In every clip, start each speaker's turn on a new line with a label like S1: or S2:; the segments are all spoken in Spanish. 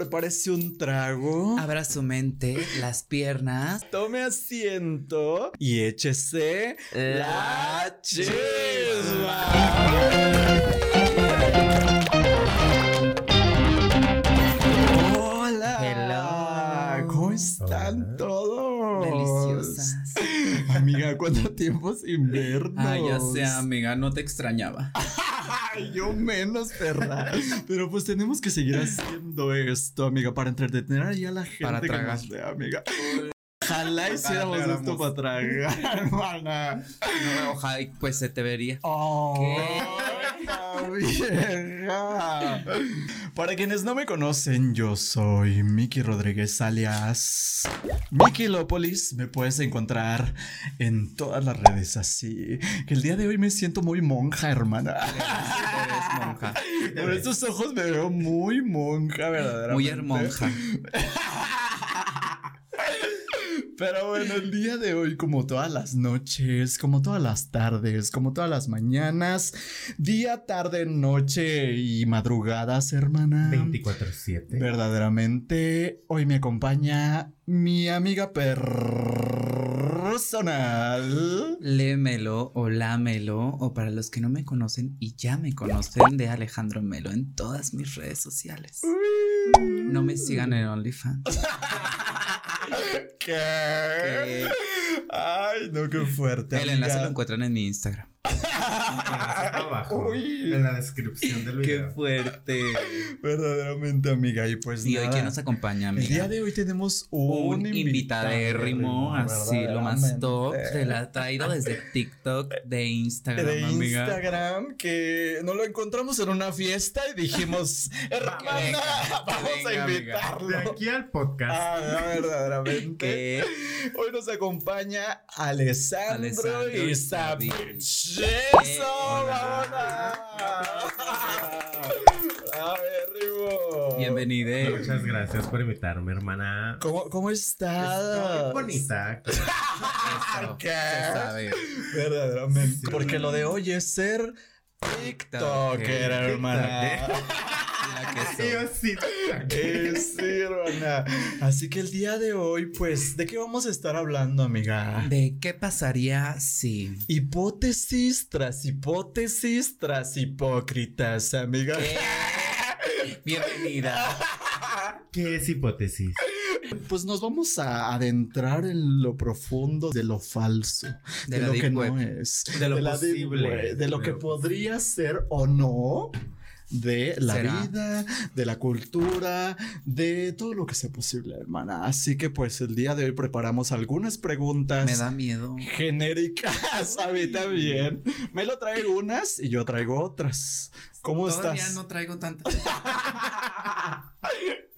S1: prepárese un trago.
S2: Abra su mente, las piernas.
S1: Tome asiento y échese la chisma. Hola. ¿Cómo están todos?
S2: Deliciosas.
S1: Amiga, ¿cuánto tiempo sin vernos?
S2: Ay, ya sé, amiga, no te extrañaba.
S1: Ay, yo menos, perra. Pero pues tenemos que seguir haciendo esto, amiga, para entretener ahí a la gente
S2: Para
S1: que
S2: tragar.
S1: nos ve, amiga. Ojalá hiciéramos esto para tragar, hermana.
S2: No, ojalá, pues se te vería.
S1: Oh,
S2: ¿Qué?
S1: La vieja. Para quienes no me conocen, yo soy Miki Rodríguez alias Miki Lópolis. Me puedes encontrar en todas las redes así. Que el día de hoy me siento muy monja, hermana.
S2: Eres monja.
S1: Por estos ojos me veo muy monja, verdaderamente.
S2: Muy hermonja.
S1: Pero bueno, el día de hoy, como todas las noches, como todas las tardes, como todas las mañanas, día, tarde, noche y madrugadas, hermana.
S3: 24-7.
S1: Verdaderamente, hoy me acompaña mi amiga personal.
S2: Lémelo o lámelo, o para los que no me conocen y ya me conocen, de Alejandro Melo en todas mis redes sociales. No me sigan en OnlyFans.
S1: ¿Qué?
S2: ¿Qué?
S1: Ay, no, qué fuerte.
S2: El enlace
S1: amiga.
S2: lo encuentran en mi Instagram.
S3: abajo.
S1: Uy.
S3: En la descripción del video.
S2: fuerte.
S1: Verdaderamente, amiga. Y pues
S2: Y hoy,
S1: nada.
S2: ¿quién nos acompaña,
S1: El
S2: amiga?
S1: día de hoy tenemos un,
S2: un invitadérrimo, así lo más top. Se la ha traído desde TikTok, de Instagram,
S1: de
S2: amiga.
S1: Instagram que nos lo encontramos en una fiesta y dijimos, hermana,
S2: venga,
S1: vamos
S2: venga,
S1: a
S2: amiga.
S1: invitarlo.
S3: De aquí al podcast.
S1: Ah, verdaderamente. Hoy nos acompaña Alessandro,
S2: Alessandro
S1: y
S2: Isabel.
S1: Savage. A ver, Ribo.
S2: bienvenido.
S3: Muchas gracias por invitarme, hermana.
S1: ¿Cómo, cómo estás?
S3: Estoy bonita.
S2: Eso,
S1: ¿Qué?
S2: sabe.
S1: Verdaderamente.
S3: Sí.
S1: Porque lo de hoy es ser TikToker, hermana.
S2: La que
S3: Sí,
S2: soy.
S3: o sí.
S1: Eh, sí, hermana. Así que el día de hoy, pues, ¿de qué vamos a estar hablando, amiga?
S2: ¿De qué pasaría si
S1: Hipótesis tras hipótesis tras hipócritas, amiga.
S2: Bienvenida.
S3: ¿Qué es hipótesis?
S1: Pues nos vamos a adentrar en lo profundo de lo falso, de,
S2: De
S1: lo que
S2: web.
S1: no es,
S3: De lo
S1: deep
S3: posible.
S1: web, de lo
S3: De
S1: que podría ser o no. De la
S2: ¿Será?
S1: vida, de la cultura, de todo lo que sea posible, hermana. Así que pues el día de hoy preparamos algunas preguntas
S2: Me da miedo.
S1: genéricas. A mí también. Me lo trae unas y yo traigo otras. ¿Cómo
S2: Todavía
S1: estás?
S2: no traigo tantas.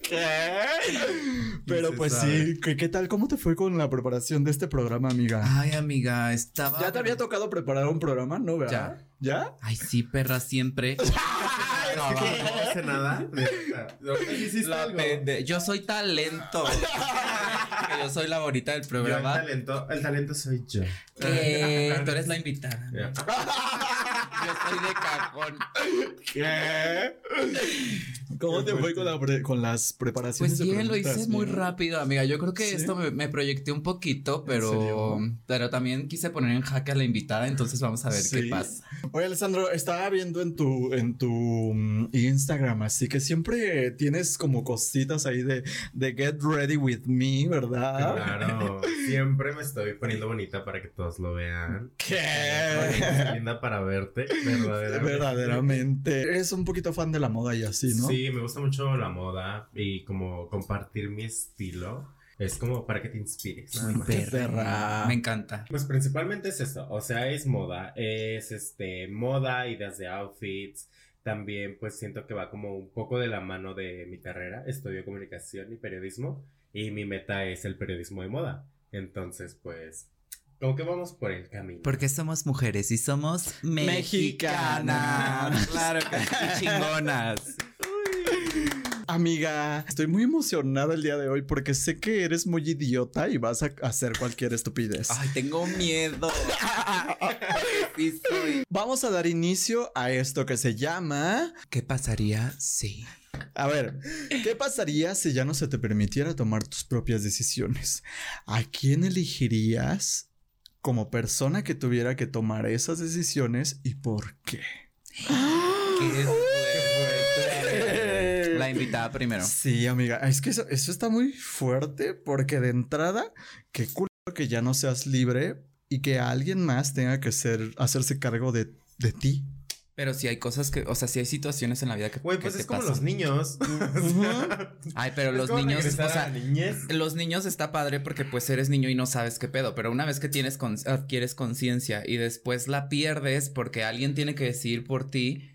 S1: ¿Qué? Pero pues
S3: sabe.
S1: sí, ¿qué, qué tal? ¿Cómo te fue con la preparación de este programa, amiga?
S2: Ay, amiga, estaba.
S1: ¿Ya te había tocado preparar un programa? ¿No, verdad? ¿Ya?
S2: Ay, sí, perra, siempre.
S3: ¿Qué? No hace nada.
S2: Yo soy talento. Que yo soy la bonita del
S3: Yo el
S2: programa.
S3: talento, el talento soy yo.
S2: Que tú eres la invitada.
S3: Ya.
S2: Yo soy de cajón.
S1: ¿Qué? ¿Cómo te fue con, la pre- con las preparaciones?
S2: Pues bien, lo hice muy rápido, amiga. Yo creo que
S1: ¿Sí?
S2: esto me, me proyecté un poquito, pero, pero también quise poner en jaque a la invitada, entonces vamos a ver
S1: Sí.
S2: qué pasa.
S1: Oye, Alessandro, estaba viendo en tu, en tu mm, Instagram, así que siempre tienes como cositas ahí de, de get ready with me, ¿verdad?
S3: Claro, siempre me estoy poniendo bonita para que todos lo vean.
S1: ¿Qué?
S3: Estoy linda para verte, verdaderamente.
S1: Verdaderamente. Eres un poquito fan de la moda y así, ¿no?
S3: Sí, me gusta mucho la moda y como compartir mi estilo. Es como para que te inspires.
S2: Muy perra. Me encanta.
S3: Pues principalmente es eso, o sea, es moda, es este moda, ideas de outfits. También pues siento que va como un poco de la mano de mi carrera. Estudio comunicación y periodismo y mi meta es el periodismo de moda. Entonces, pues como que vamos por el camino.
S2: Porque somos mujeres y somos
S1: Mexicanas.
S2: mexicanas. Claro que sí, chingonas.
S1: Amiga, estoy muy emocionada el día de hoy porque sé que eres muy idiota y vas a hacer cualquier estupidez.
S2: Ay, tengo miedo. Sí soy.
S1: Vamos a dar inicio a esto que se llama
S2: ¿Qué pasaría si?
S1: A ver, ¿qué pasaría si ya no se te permitiera tomar tus propias decisiones? ¿A quién elegirías como persona que tuviera que tomar esas decisiones y por qué?
S2: Qué fuerte. La invitada primero.
S1: Sí, amiga, es que eso, eso está muy fuerte porque de entrada, qué culo que ya no seas libre y que alguien más tenga que ser, hacerse cargo de, de ti.
S2: Pero si hay cosas que, o sea, si hay situaciones en la vida que.
S3: Güey,
S2: que
S3: pues
S2: te
S3: es como
S2: pasan.
S3: los niños.
S2: Ay, pero
S3: Es
S2: los
S3: como
S2: niños, o
S3: a
S2: sea,
S3: la niñez.
S2: los niños está padre porque pues eres niño y no sabes qué pedo, pero una vez que tienes con- adquieres conciencia y después la pierdes porque alguien tiene que decidir por ti,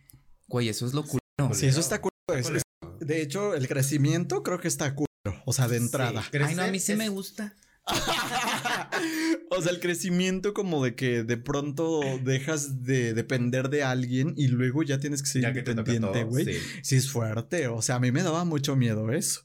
S2: güey, eso es lo culo.
S1: Sí, eso está culo. es- es- de hecho, el crecimiento creo que está culo. O sea, de entrada.
S3: Sí,
S2: Ay, no, a mí sí me gusta.
S1: o sea, el crecimiento como de que de pronto dejas de depender de alguien y luego ya tienes que ser
S3: Ya
S1: independiente, güey.
S3: sí.
S1: Sí. es fuerte. O sea, a mí me daba mucho miedo eso.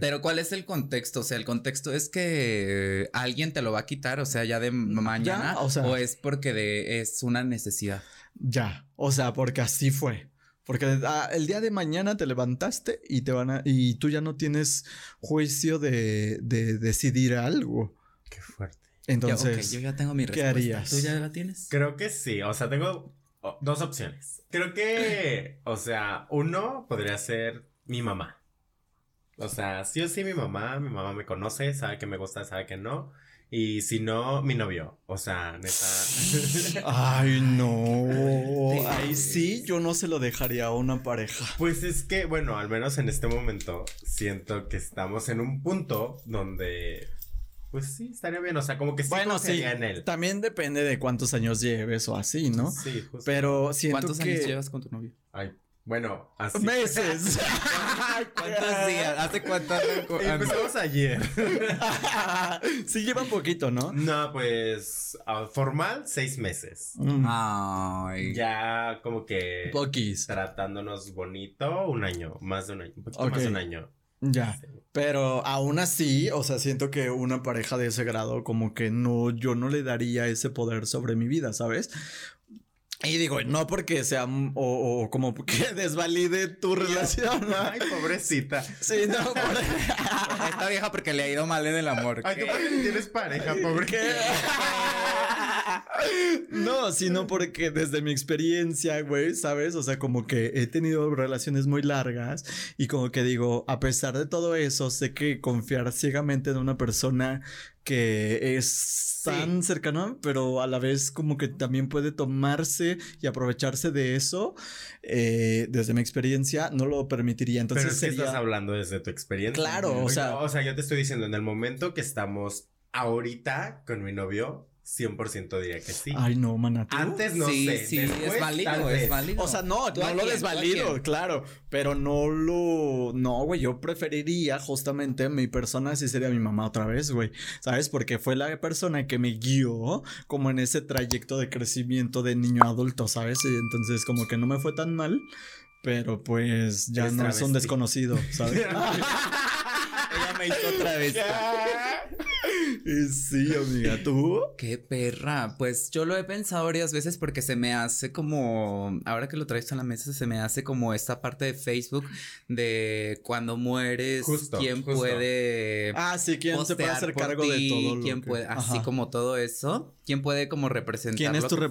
S2: Pero ¿cuál es el contexto? O sea, el contexto es que alguien te lo va a quitar, o sea, ya de mañana,
S1: o sea-
S2: o es porque de, es una necesidad.
S1: Ya. O sea, porque así fue. Porque ah, el día de mañana te levantaste y te van a, y tú ya no tienes juicio de, de decidir algo.
S3: Qué fuerte.
S2: Ya,
S1: Entonces,
S2: ok, yo ya tengo mi
S1: ¿qué
S2: respuesta.
S1: harías?
S2: ¿Tú ya la tienes?
S3: Creo que sí. O sea, tengo oh, dos opciones. Creo que, o sea, uno podría ser mi mamá. O sea, sí o sí mi mamá, mi mamá me conoce, sabe que me gusta, sabe que no. Y si no, mi novio. O sea, neta.
S1: Ay, no. Ahí sí, yo no se lo dejaría a una pareja.
S3: Pues es que, bueno, al menos en este momento siento que estamos en un punto donde, pues sí, estaría bien. O sea, como que sí
S1: Bueno, sí.
S3: confiaría en él.
S1: También depende de cuántos años lleves o así, ¿no?
S3: Sí, justo.
S1: Pero siento
S2: ¿Cuántos
S1: que...
S2: años llevas con tu novio?
S3: Ay, bueno, así.
S1: Meses.
S2: ¿Cuántos días? ¿Hace cuánto?
S3: Empezamos ayer.
S1: sí lleva un poquito, ¿no?
S3: No, pues ah, formal, seis meses.
S1: Mm,
S2: Ay.
S3: Ya como que
S1: Poquis.
S3: tratándonos bonito, un año, más de un año, un poquito más de un año.
S1: Ya.
S3: Sí.
S1: Pero aún así, o sea, siento que una pareja de ese grado, como que no, yo no le daría ese poder sobre mi vida, ¿sabes? Y digo, no porque sea o, o como que desvalide tu relación. ¿no?
S3: Ay, pobrecita.
S1: Sí, no, por-
S2: Esta vieja porque le ha ido mal en el amor.
S3: Ay, tú porque tienes pareja, pobre.
S1: ¿Qué? No, sino porque desde mi experiencia, güey, ¿sabes? O sea, como que he tenido relaciones muy largas y como que digo, a pesar de todo eso, sé que confiar ciegamente en una persona que es tan cercana, pero a la vez como que también puede tomarse y aprovecharse de eso, eh, desde mi experiencia, no lo permitiría. Entonces
S3: Pero es que estás hablando desde tu experiencia.
S1: Claro, o sea-
S3: O sea, yo te estoy diciendo, en el momento que estamos ahorita con mi novio, 100% diría que sí.
S1: Ay, no, mana. ¿tú?
S3: Antes no
S2: sí,
S3: sé.
S2: sí,
S3: después,
S2: es válido, es válido.
S1: O sea, no,
S2: ¿Tú
S1: no lo desvalido, claro, pero no lo, no, güey, yo preferiría justamente mi persona si sería mi mamá otra vez, güey, ¿sabes? Porque fue la persona que me guió como en ese trayecto de crecimiento de niño a adulto, ¿sabes? Y entonces como que no me fue tan mal, pero pues ya
S3: Eres
S1: no es un desconocido, ¿sabes?
S2: Ella me hizo otra vez.
S1: Sí, amiga, ¿tú?
S2: Qué perra. Pues yo lo he pensado varias veces porque se me hace como, ahora que lo traes a la mesa, se me hace como esta parte de Facebook de cuando mueres,
S3: Justo,
S2: quién
S3: justo.
S2: puede
S1: Ah, sí, ¿quién se puede hacer cargo de todo?
S2: quién
S1: que-
S2: puede, así como todo eso, quién puede como representar.
S1: ¿Quién es tu
S2: fuiste?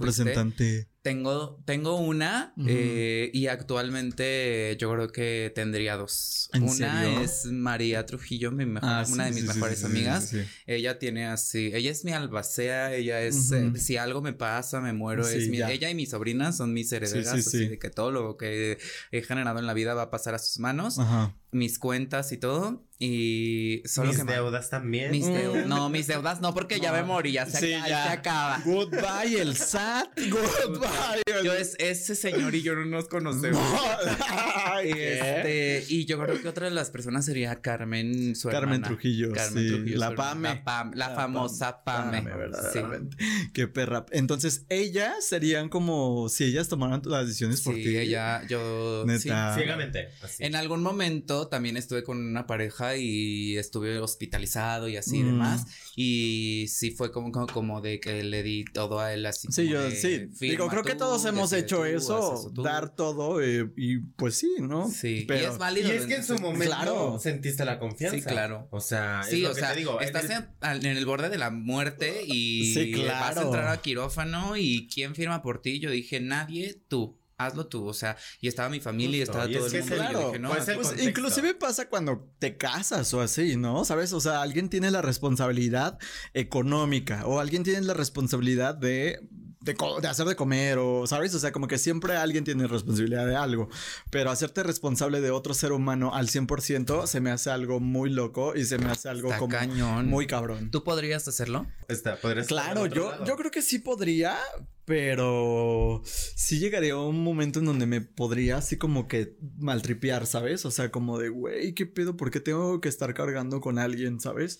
S2: Tengo, tengo una eh, y actualmente yo creo que tendría dos.
S1: ¿En
S2: una
S1: serio?
S2: es María Trujillo, mi mejor,
S1: Ah,
S2: una
S1: sí,
S2: de mis
S1: sí,
S2: mejores
S1: sí,
S2: amigas. Ella tiene así, ella es mi albacea, ella es, eh, si algo me pasa, me muero, es mi, ella y mis sobrinas son mis herederas,
S1: sí,
S2: así
S1: sí.
S2: de que todo lo que he generado en la vida va a pasar a sus manos,
S1: Ajá.
S2: Mis cuentas y todo, y solo
S3: Mis
S2: que
S3: deudas también.
S2: mis
S1: Mm.
S2: deudas, no, mis deudas no, porque ya me morí, ya se,
S1: Sí,
S2: acaba,
S1: ya.
S2: se acaba.
S1: Goodbye, el SAT. Goodbye. el-
S2: Yo es ese señor y yo no nos conocemos. Este, y yo creo que otra de las personas sería Carmen, su
S1: Carmen
S2: hermana.
S1: Trujillo,
S2: Carmen
S1: sí,
S2: Trujillo,
S1: la. Pame.
S2: La, Pam- la
S1: La
S2: famosa Pame.
S1: Pame,
S2: Sí.
S1: verdaderamente. Qué perra. Entonces, ellas serían como si ellas tomaran las decisiones por
S2: Sí,
S1: ti.
S2: ella, yo.
S1: Neta.
S2: sí.
S3: Ciegamente. Así.
S2: En algún momento pasado también estuve con una pareja y estuve hospitalizado y así y
S1: Mm.
S2: demás. Y sí fue como, como, como de que le di todo a él así.
S1: Sí, yo
S2: de,
S1: sí. Digo, creo que
S2: tú,
S1: todos hemos hecho
S2: tú,
S1: eso,
S2: tú.
S1: dar todo eh, y pues sí, ¿no?
S2: Sí, y
S1: Pero
S2: es válido.
S3: Y es que en su momento
S1: Claro.
S3: sentiste la confianza.
S2: Sí, claro.
S3: O sea,
S2: Sí,
S3: es lo
S2: o
S3: que
S2: sea,
S3: te digo.
S2: estás
S3: el-
S2: en, al- en el borde de la muerte y
S1: Sí,
S2: vas a
S1: claro.
S2: entrar a quirófano y ¿quién firma por ti? Yo dije, nadie, tú, hazlo tú, o sea, y estaba mi familia y estaba
S3: y
S2: todo
S3: es
S2: el
S3: que
S2: mundo y yo
S1: Claro,
S2: dije, no,
S3: pues
S1: Pues inclusive pasa cuando te casas o así, ¿no? ¿Sabes? O sea, alguien tiene la responsabilidad económica o alguien tiene la responsabilidad de, de, hacer de comer o, ¿sabes? O sea, como que siempre alguien tiene responsabilidad de algo, pero hacerte responsable de otro ser humano al 100% se me hace algo muy loco y se me hace algo
S2: está
S1: como
S2: cañón.
S1: muy cabrón.
S2: ¿Tú podrías hacerlo?
S3: Está, podrías
S1: Claro, yo, yo creo que sí podría, pero sí llegaría un momento en donde me podría así como que maltripear, ¿sabes? O sea, como de, güey, ¿qué pedo? ¿Por qué tengo que estar cargando con alguien, ¿sabes?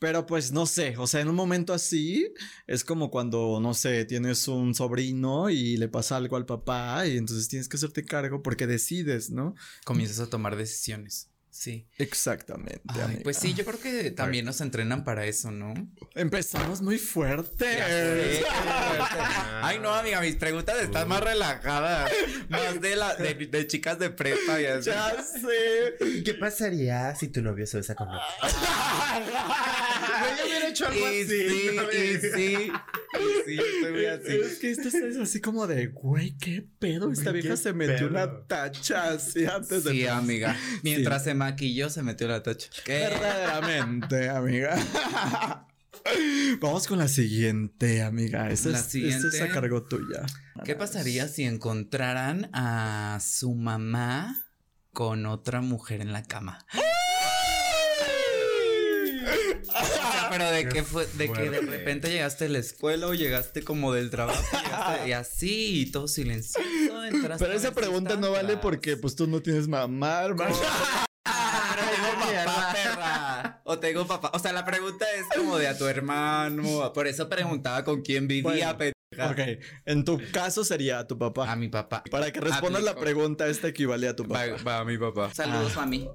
S1: Pero pues no sé, o sea, en un momento así es como cuando, no sé, tienes un sobrino y le pasa algo al papá y entonces tienes que hacerte cargo porque decides, ¿no?
S2: Comienzas a tomar decisiones. Sí.
S1: Exactamente.
S2: Ay,
S1: amiga.
S2: pues sí, yo creo que también nos entrenan para eso, ¿no?
S1: Empezamos muy fuerte.
S2: Ay, no, amiga, mis preguntas están más relajadas. Más de la de, de chicas de prepa y así.
S1: Ya sé.
S3: ¿Qué pasaría si tu novio se besa con otro? Hecho algo
S2: Y
S3: así.
S2: sí, y sí. Y sí, estoy así.
S1: Es que esto es así como de, güey, qué pedo. Esta
S3: Güey,
S1: vieja se metió
S3: pedo.
S1: una tacha así antes de.
S2: Sí, amiga. Mientras se maquilló, se metió la tacha. ¿Qué?
S1: Verdaderamente, amiga. Vamos con la siguiente, amiga. Esta,
S2: La
S1: es, esta
S2: siguiente.
S1: es a cargo tuya.
S2: ¿Qué pasaría si encontraran a su mamá con otra mujer en la cama? Pero de que fue, de que de repente llegaste a la escuela o llegaste como del trabajo llegaste y así y todo silencioso. entraste
S1: Pero
S2: a
S1: esa pregunta no vale porque pues tú no tienes mamá, hermano.
S2: Pero tengo papá, perra. O tengo papá. O sea, la pregunta es como de a tu hermano. Por eso preguntaba con quién vivía,
S1: Bueno,
S2: pendeja.
S1: ok, en tu caso sería tu papá.
S2: A mi papá.
S1: Para que respondas la pregunta, esta equivale a tu papá.
S2: Va, va a mi papá. Saludos,
S1: Ah.
S2: mami.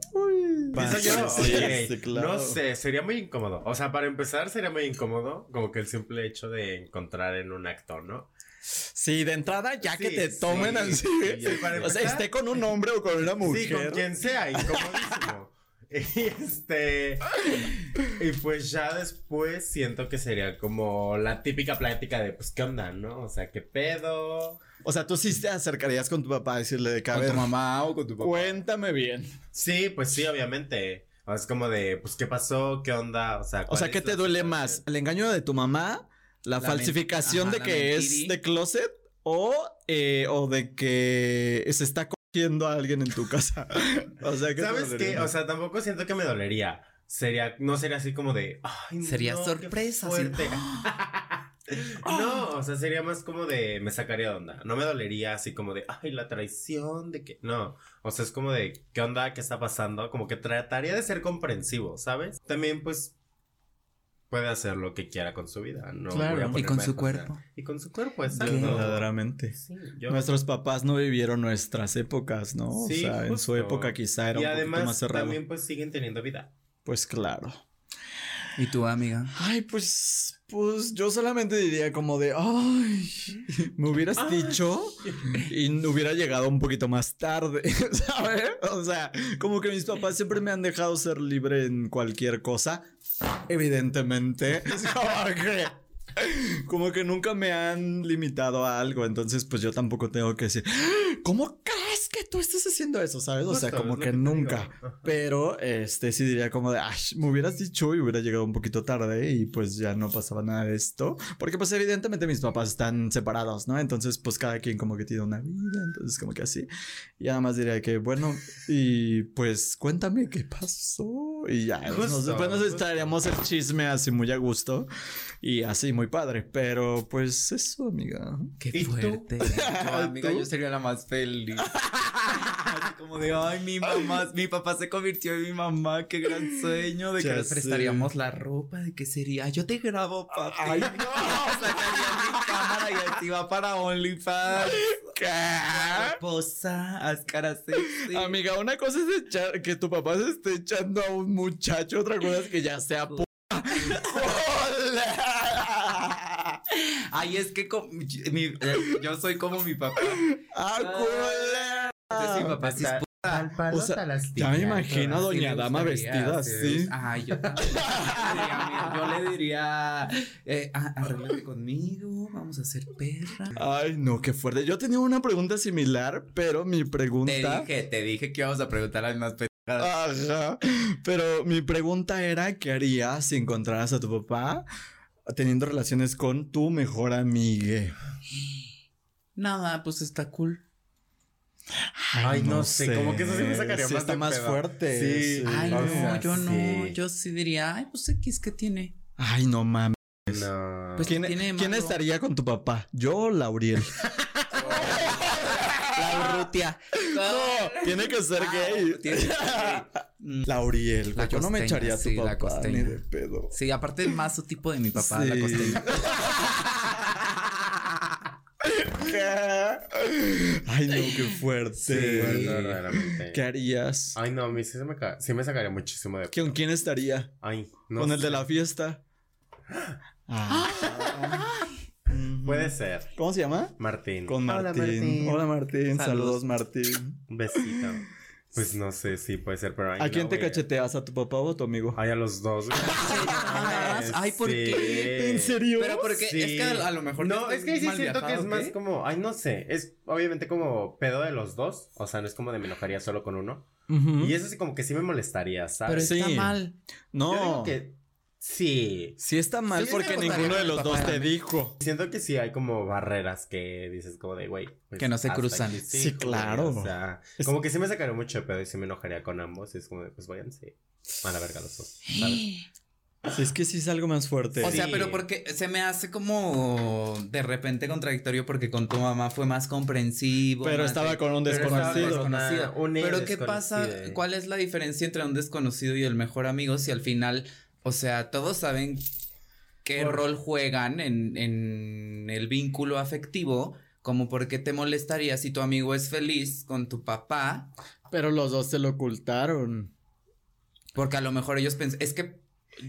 S3: Pienso yo,
S1: Sí,
S3: ok,
S1: sí, claro.
S3: no sé, sería muy incómodo. O sea, para empezar sería muy incómodo, como que el simple hecho de encontrar en un acto, ¿no?
S1: Sí, de entrada, ya que te tomen
S3: sí,
S1: así.
S3: para
S1: o sea, esté con un hombre o con una mujer.
S3: Sí, con quien sea, incomodísimo. Y este. Y pues ya después siento que sería como la típica plática de, pues, ¿qué onda, no? O sea, ¿qué pedo?
S1: O sea, tú sí te acercarías con tu papá a decirle de que, a
S2: ¿Con tu mamá o con tu papá?
S1: cuéntame bien.
S3: Sí, pues sí, obviamente. O sea, es como de, pues, ¿qué pasó? ¿Qué onda? O sea,
S1: O
S3: ¿cuál
S1: sea, ¿qué te duele
S3: situación?
S1: más? ¿El engaño de tu mamá? ¿La,
S2: La
S1: falsificación de que es de closet? O, eh, o de que se está cogiendo a alguien en tu casa. o sea, ¿qué te
S3: ¿Sabes qué? O sea, tampoco siento que me dolería. Sería, no sería así como de, ay,
S2: Sería
S3: no, qué
S2: sorpresa, así-
S3: fuerte. No, o sea, sería más como de, me sacaría de onda. No me dolería así como de, ay, la traición, de que, no. O sea, es como de, ¿qué onda? ¿Qué está pasando? Como que trataría de ser comprensivo, ¿sabes? También, pues, puede hacer lo que quiera con su vida. No
S1: Claro.
S3: voy a
S2: Y con su cuerpo.
S3: Y con su cuerpo, exacto.
S1: verdaderamente.
S3: Sí, yo-
S1: Nuestros papás no vivieron nuestras épocas, ¿no?
S3: Sí,
S1: o sea, en su época quizá era
S3: y
S1: un poquito
S3: además
S1: más cerrado.
S3: también pues siguen teniendo vida.
S1: Pues claro.
S2: ¿Y tu amiga?
S1: Ay, pues, pues yo solamente diría como de, ay, me hubieras dicho y no hubiera llegado un poquito más tarde, ¿sabes? O sea, como que mis papás siempre me han dejado ser libre en cualquier cosa, evidentemente. Es como que, como que nunca me han limitado a algo, entonces pues yo tampoco tengo que decir, ¿cómo crees que tú estás haciendo eso? ¿Sabes? O sea, como que nunca. Pero este sí diría como de, ay, me hubieras dicho y hubiera llegado un poquito tarde y pues ya no pasaba nada de esto. Porque pues evidentemente mis papás están separados, ¿no? Entonces pues cada quien como que tiene una vida, entonces como que así. Y nada más diría que, bueno, y pues cuéntame qué pasó. Y ya,
S3: Justo,
S1: nos, después nos estaríamos el chisme así muy a gusto y así muy padre. Pero pues eso, amiga.
S2: Qué
S3: ¿Y tú?
S2: fuerte. Yo, amiga,
S1: ¿Tú?
S2: yo sería la más feliz. Así como de, ay, mi mamá, mi papá se convirtió en mi mamá, qué gran sueño, de que
S1: Ya
S2: prestaríamos la ropa, de que sería, yo te grabo, papi.
S1: Ay,
S2: no, sacaría mi cámara y así va para OnlyFans.
S1: ¿Qué?
S2: Esposa, cara sexy.
S1: Amiga, una cosa es echar, que tu papá se esté echando a un muchacho, otra cosa es que ya sea p.
S2: Ay, es que mi- eh, yo soy como mi papá.
S1: ¡Ah!
S2: Entonces, mi papá
S3: Al palo
S1: O sea,
S3: astilla.
S1: ya me imagino a Doña Dama vestida así.
S2: Ay, yo también. Diría, Yo le diría, eh, ah, arréglate conmigo, vamos a hacer perra.
S1: Ay, no, qué fuerte. Yo tenía una pregunta similar, pero mi
S2: Te
S1: pregunta.
S2: dije, te dije que íbamos a preguntar las más pendejadas.
S1: Ajá. Pero mi pregunta era: ¿qué harías si encontraras a tu papá teniendo relaciones con tu mejor amiga?
S2: Nada, pues está cool.
S3: Ay, no sé, como que eso sí me sacaría
S1: Sí
S3: más
S1: está
S3: de
S1: más
S3: pedo.
S1: fuerte.
S3: Sí.
S2: Ay, no,
S3: sea,
S2: yo no, yo sí diría, ay, pues X, ¿qué tiene?
S1: Ay, no mames.
S3: No.
S2: Pues,
S1: ¿Quién,
S2: tiene
S1: quién estaría con tu papá? ¿Yo o Lauriel?
S2: La Urrutia.
S1: no, tiene que ser
S2: Ah,
S1: gay.
S2: tiene que ser gay.
S1: Lauriel,
S2: La
S1: yo no me echaría a tu
S2: sí, la
S1: papá ni
S2: costeña.
S1: de pedo.
S2: Sí, aparte más su tipo de mi papá, la
S1: Sí.
S2: costeña.
S1: Ay, no, qué fuerte.
S3: Sí, verdaderamente.
S1: ¿Qué harías?
S3: Ay, no, a mí sí, se me, ca- sí me sacaría muchísimo de...
S1: ¿Con quién estaría?
S3: Ay, no
S1: ¿Con el de la fiesta? Ah.
S3: Puede ser.
S1: ¿Cómo se llama?
S3: Martín.
S1: Con
S3: Hola,
S1: Martín. Hola, Martín. Saludos,
S2: Saludos.
S1: Martín.
S3: Un besito. Pues no sé, sí, puede ser, pero... ay,
S1: ¿A quién
S3: no,
S1: te
S3: güey.
S1: cacheteas? ¿A tu papá o a tu amigo?
S3: Ay, a los dos. güey.
S2: Ay, ¿por
S3: Sí.
S2: qué?
S1: ¿En serio?
S2: Pero porque
S3: Sí.
S2: es que a, lo mejor
S3: No, es que sí siento que es más como, ay, no sé, es obviamente como pedo de los dos, o sea, no es como de me enojaría solo con uno. Y eso sí como que sí me molestaría,
S2: Pero
S3: ¿sabes?
S1: Sí.
S2: está mal.
S1: No.
S3: Yo digo que sí.
S1: Sí está mal
S2: Sí,
S1: porque ninguno de los dos te dijo.
S3: Siento que sí hay como barreras que dices como de, güey. pues,
S2: Que no se cruzan.
S1: Sí,
S3: güey,
S1: claro.
S3: O sea,
S1: Es-
S3: como que sí me sacaría mucho de pedo y sí me enojaría con ambos. Y es como de, pues váyanse a la verga los dos.
S1: Sí, es que sí es algo más fuerte.
S2: O sea,
S3: Sí.
S2: pero porque se me hace como de repente contradictorio porque con tu mamá fue más comprensivo.
S1: Pero
S2: más
S1: estaba
S2: de-
S1: con un
S2: pero estaba
S1: desconocido.
S2: desconocido.
S3: Una- una
S2: Pero ¿qué pasa? ¿Cuál es la diferencia entre un desconocido y el mejor amigo si al final, o sea, todos saben qué
S3: Por-
S2: rol juegan en, en el vínculo afectivo? Como por qué te molestaría si tu amigo es feliz con tu papá,
S1: Pero los dos se lo ocultaron.
S2: porque a lo mejor ellos piensan, es que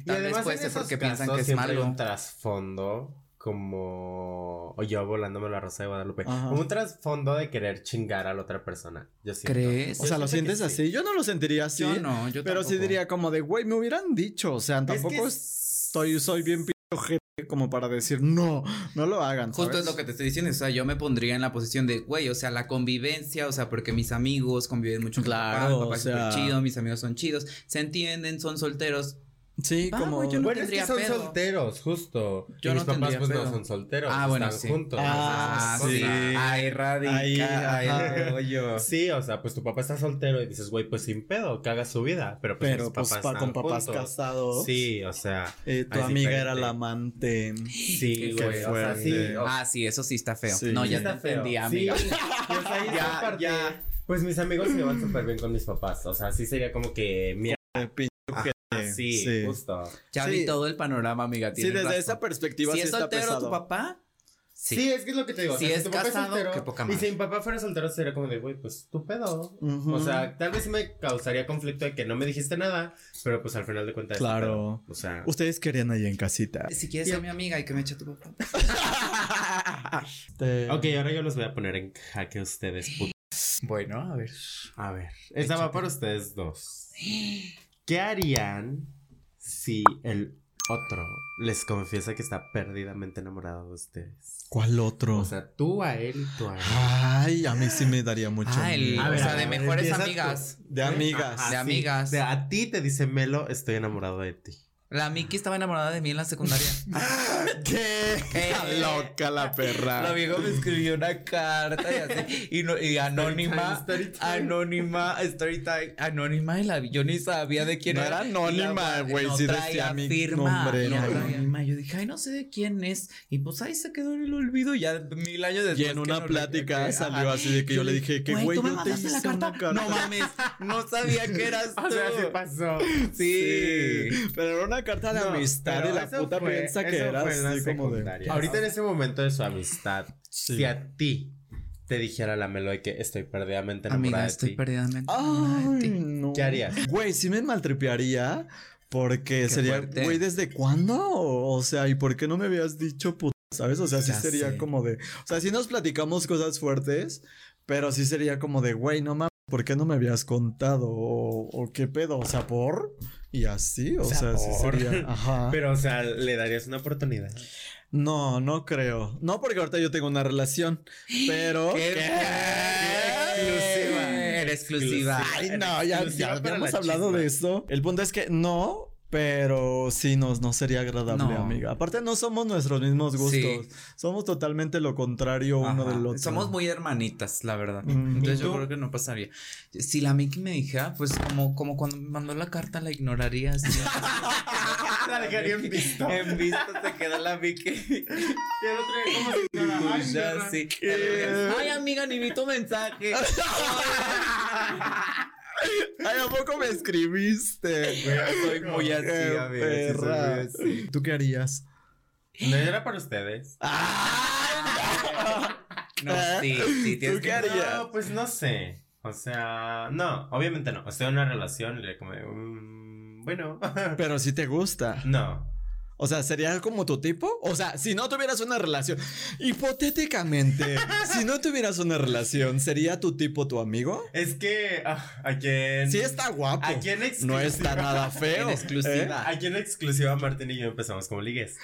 S2: tal vez puede ser porque piensan que es
S3: hay
S2: malo.
S3: un trasfondo como o yo volándome la rosa de Guadalupe
S1: Ajá.
S3: como un trasfondo de querer chingar a la otra persona yo siento.
S2: ¿Crees?
S1: O sea, ¿lo sientes
S3: sí.
S1: así? Yo no lo sentiría así.
S2: Yo no, yo
S1: pero sí diría como de, güey, me hubieran dicho. O sea,
S3: Es
S1: tampoco
S3: que
S1: estoy, soy bien como para decir, no, no lo hagan.
S2: Justo es lo que te estoy diciendo, o sea, yo me pondría en la posición de, güey, o sea, la convivencia, o sea, porque mis amigos conviven mucho con mi papá,
S1: Claro,
S2: mi papá
S1: o
S2: es
S1: sea-
S2: súper chido, mis amigos son chidos, se entienden, son solteros.
S1: Sí,
S2: Va,
S1: como.
S2: yo no
S3: Bueno, es que son
S2: pedo.
S3: solteros, justo.
S2: Yo
S3: y
S2: no
S3: mis papás pues
S2: pedo.
S3: no son solteros.
S2: Ah, bueno,
S3: están
S2: sí.
S3: juntos.
S1: Ah, sí.
S2: Ahí radica,
S1: Ahí,
S2: ahí,
S1: ajá.
S2: rollo.
S3: Sí, o sea, pues tu papá está soltero y dices, güey, pues sin pedo, que haga su vida. Pero pues
S1: Pero
S3: mis
S1: pues
S3: papás
S1: pa- con
S3: están
S1: papás
S3: juntos.
S1: casados.
S3: Sí, o sea,
S1: eh, tu amiga
S3: diferente.
S1: era la amante.
S3: sí, güey. O sea, sí.
S2: Ah, sí, eso sí está feo.
S1: Sí.
S2: No,
S1: Sí
S2: ya
S3: está
S2: te
S3: feo.
S2: entendí,
S3: Sí,
S2: amiga.
S3: pues ahí
S2: Ya,
S3: ya. Pues mis amigos se llevan súper bien con mis papás. O sea, sí sería como que, mira,
S1: pinche
S3: ajá, sí,
S1: Sí.
S3: justo.
S2: Ya
S1: Sí.
S2: vi todo el panorama, amiga.
S1: Sí, desde
S2: razón.
S1: esa perspectiva
S2: Si
S1: sí
S2: es
S1: está
S2: soltero
S1: pesado.
S2: tu papá,
S3: Sí.
S2: sí.
S3: es que es lo que te digo. o
S2: Si
S3: sea,
S2: es
S3: tu papá
S2: casado,
S3: soltero,
S2: qué poca
S3: Y
S2: madre.
S3: si mi papá fuera soltero, sería como de, güey, pues tu pedo. O sea, tal vez sí me causaría conflicto de que no me dijiste nada, pero pues al final de cuentas.
S1: Claro.
S3: pedo. O sea.
S1: Ustedes querían ahí en casita.
S2: Si quieres ser mi amiga y que me eche tu papá.
S1: Te-
S3: Ok, ahora yo los voy a poner en jaque a ustedes, putos.
S2: Bueno, a ver.
S3: A ver, esta va para ustedes dos. ¿Qué harían si el otro les confiesa que está perdidamente enamorado de ustedes?
S1: ¿Cuál otro?
S3: O sea, tú a él y tú a él.
S1: Ay, a mí sí me daría mucho.
S2: Ah, el-
S1: miedo.
S3: A ver,
S2: o sea,
S3: a
S2: de mejores amigas.
S1: De amigas.
S3: Ajá,
S2: de
S3: sí.
S2: amigas.
S3: De a ti te dice Melo, estoy enamorado de ti.
S2: La Miki estaba enamorada de mí en la secundaria.
S1: ¿Qué?
S2: Eh,
S1: loca la perra.
S2: La vieja me escribió una carta y así. Y, no, y anónima.
S3: Story time, story time.
S2: Anónima. Story time. Anónima. Y la, yo ni sabía de quién
S1: No
S2: era.
S1: era anónima, güey,
S2: No
S1: sí
S2: traía
S1: decía mi
S2: firma.
S1: nombre,
S2: No traía- Yo dije, ay, no sé de quién es. Y pues ahí se quedó en el olvido. Ya mil años después.
S1: Y en una plática salió
S2: ajá.
S1: así de que yo le dije que, güey,
S2: ¿tú me
S1: yo te hice
S2: la carta? No mames. No sabía que eras tú.
S3: O sea, sí pasó.
S2: Sí.
S1: Pero era una carta de
S3: No,
S1: amistad y la puta
S3: fue-
S1: piensa que
S3: eso
S1: era
S3: fue en la
S1: así como de.
S3: Ahorita en ese momento de su amistad,
S1: Sí.
S3: si a ti te dijera la Meloy que estoy perdidamente enamorada
S2: Amiga,
S3: de
S2: estoy
S3: ti?
S2: perdidamente enamorada de
S1: Ay,
S2: ti.
S1: no.
S3: ¿Qué harías?
S1: Güey, sí me maltripearía porque
S2: Qué
S1: sería,
S2: fuerte.
S1: güey, ¿desde cuándo? O sea, ¿y por qué no me habías dicho puta? ¿Sabes? O sea, sí
S2: Ya
S1: sería
S2: sé.
S1: como de, o sea, sí nos platicamos cosas fuertes, pero sí sería como de, güey, no mames, ¿por qué no me habías contado? O, o qué pedo, o sea, por y así, o,
S3: O
S1: sea,
S3: sea,
S1: sí sería, ajá.
S3: Pero, o sea, ¿le darías una oportunidad?
S1: No, no creo. No porque ahorita yo tengo una relación, pero
S2: ¡Qué
S1: ¿Qué?
S2: exclusiva! Eres exclusiva.
S1: Ay, no, ya, ya,
S3: la
S1: hablado
S3: chisma.
S1: de esto. El punto es que no, pero sí nos no sería agradable,
S2: No.
S1: amiga. Aparte, no somos nuestros mismos gustos.
S2: Sí.
S1: Somos totalmente lo contrario uno
S2: Ajá.
S1: del otro.
S2: Somos muy hermanitas, la verdad.
S1: Mm.
S2: Entonces
S3: ¿Y
S2: yo creo que no pasaría. Si la Miki me dijera, pues como, como cuando me mandó la carta, la ignoraría. así.
S3: La dejaría en visto.
S2: en visto se queda la Miki.
S3: Y el otro día, ¿cómo si nada? Ay,
S2: Ya, sí. Ay, amiga, ni vi tu mensaje.
S1: Ay, ¿a poco me escribiste?
S2: Soy muy así, sí, soy
S1: perra.
S2: muy así.
S1: ¿Tú qué harías?
S3: No era para ustedes.
S2: No, sí, sí, tienes
S1: ¿Tú
S2: que-
S1: qué harías?
S3: No, pues no sé. O sea, no, obviamente no. Estoy en una relación le como, mm, bueno,
S1: Pero si te gusta.
S3: no.
S1: O sea, ¿sería como tu tipo? O sea, si no tuvieras una relación, hipotéticamente, si no tuvieras una relación, ¿sería tu tipo tu amigo?
S3: Es que ah, aquí en.
S1: Sí está guapo.
S3: Aquí en exclusiva.
S1: No está nada feo.
S2: En exclusiva.
S3: Aquí en exclusiva, Martín y yo empezamos como ligues.